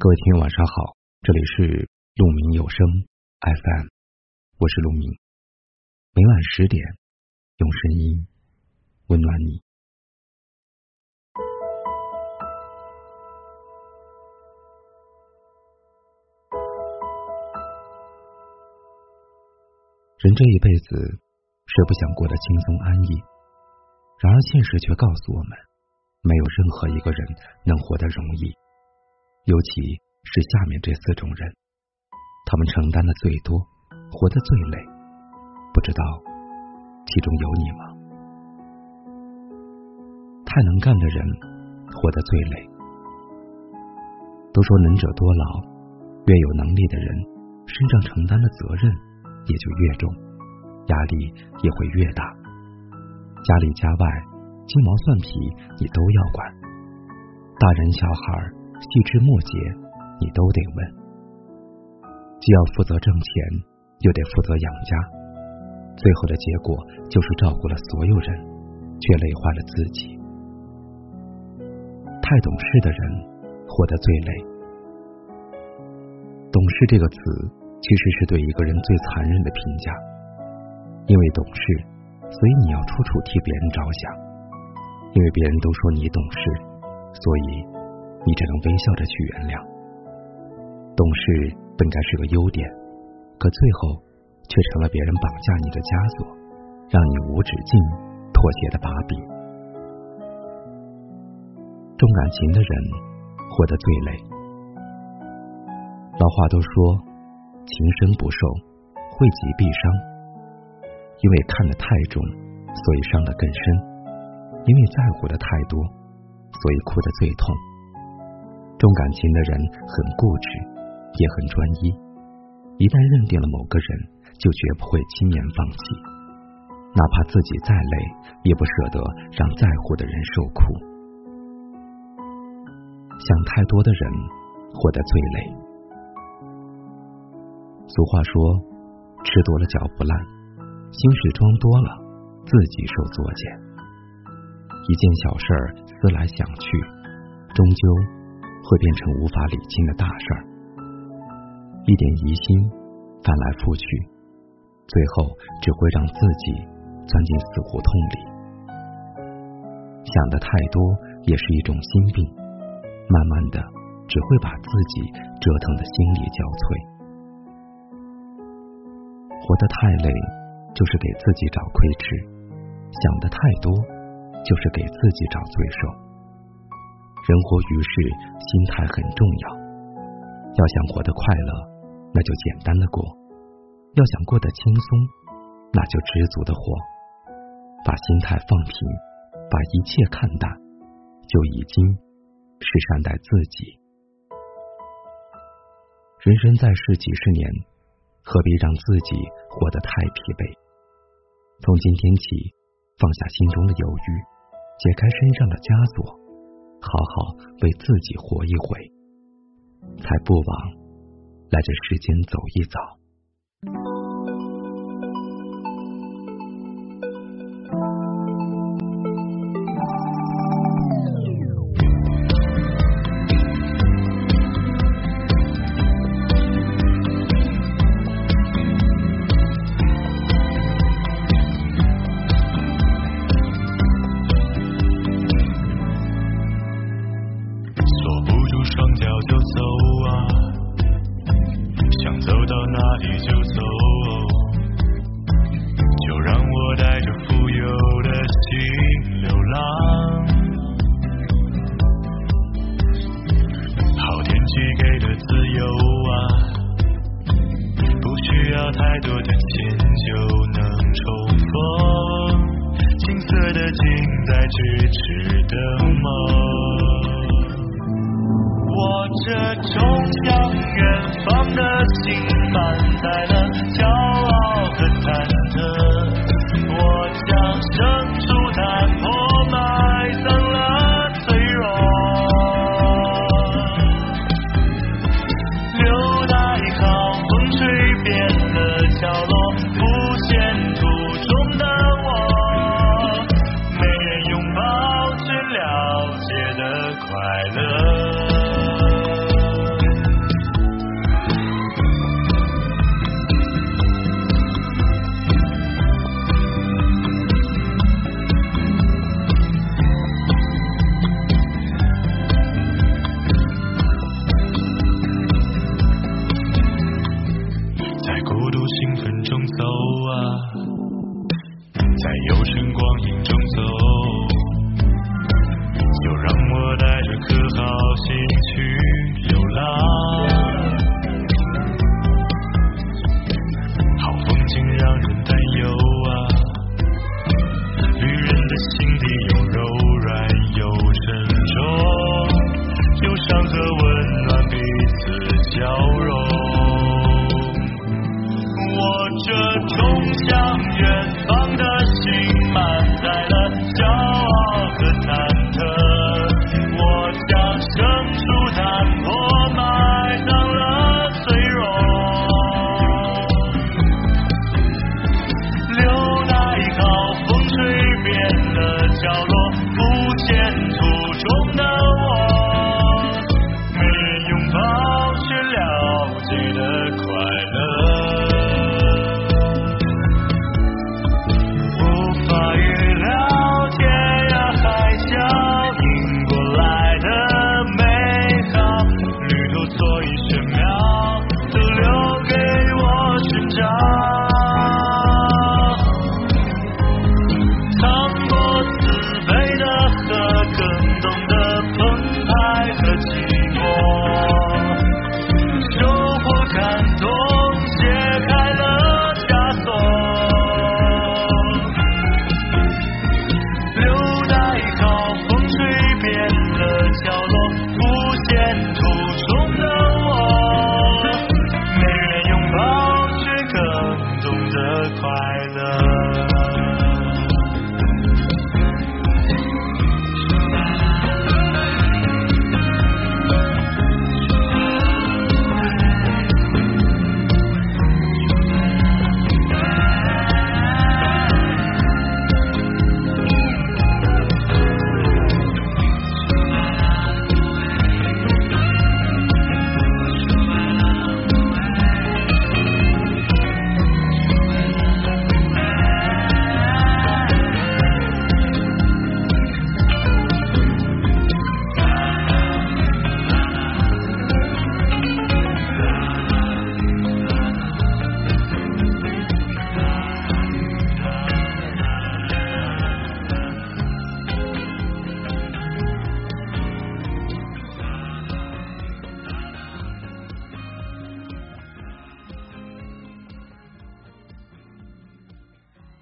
各位听友晚上好，这里是鹿鸣有声 FM，我是鹿鸣，每晚十点用声音温暖你。人这一辈子，谁不想过得轻松安逸？然而现实却告诉我们，没有任何一个人能活得容易。尤其是下面这四种人，他们承担的最多，活得最累。不知道其中有你吗？太能干的人活得最累。都说能者多劳，越有能力的人，身上承担的责任也就越重，压力也会越大。家里家外，鸡毛蒜皮你都要管，大人小孩。细枝末节，你都得问。既要负责挣钱，又得负责养家，最后的结果就是照顾了所有人，却累坏了自己。太懂事的人活得最累。懂事这个词，其实是对一个人最残忍的评价。因为懂事，所以你要处处替别人着想；因为别人都说你懂事，所以。你只能微笑着去原谅。懂事本该是个优点，可最后却成了别人绑架你的枷锁，让你无止境妥协的把柄。重感情的人活得最累。老话都说，情深不寿，惠及必伤。因为看得太重，所以伤得更深；因为在乎的太多，所以哭得最痛。重感情的人很固执，也很专一。一旦认定了某个人，就绝不会轻言放弃，哪怕自己再累，也不舍得让在乎的人受苦。想太多的人活得最累。俗话说：“吃多了嚼不烂，心事装多了，自己受作践。”一件小事儿思来想去，终究。会变成无法理清的大事儿，一点疑心翻来覆去，最后只会让自己钻进死胡同里。想的太多也是一种心病，慢慢的只会把自己折腾的心力交瘁。活得太累，就是给自己找亏吃；想的太多，就是给自己找罪受。人活于世，心态很重要。要想活得快乐，那就简单的过；要想过得轻松，那就知足的活。把心态放平，把一切看淡，就已经是善待自己。人生在世几十年，何必让自己活得太疲惫？从今天起，放下心中的犹豫，解开身上的枷锁。好好为自己活一回，才不枉来这世间走一遭。在咫尺的梦。我这冲向远方的心，满载了骄傲和忐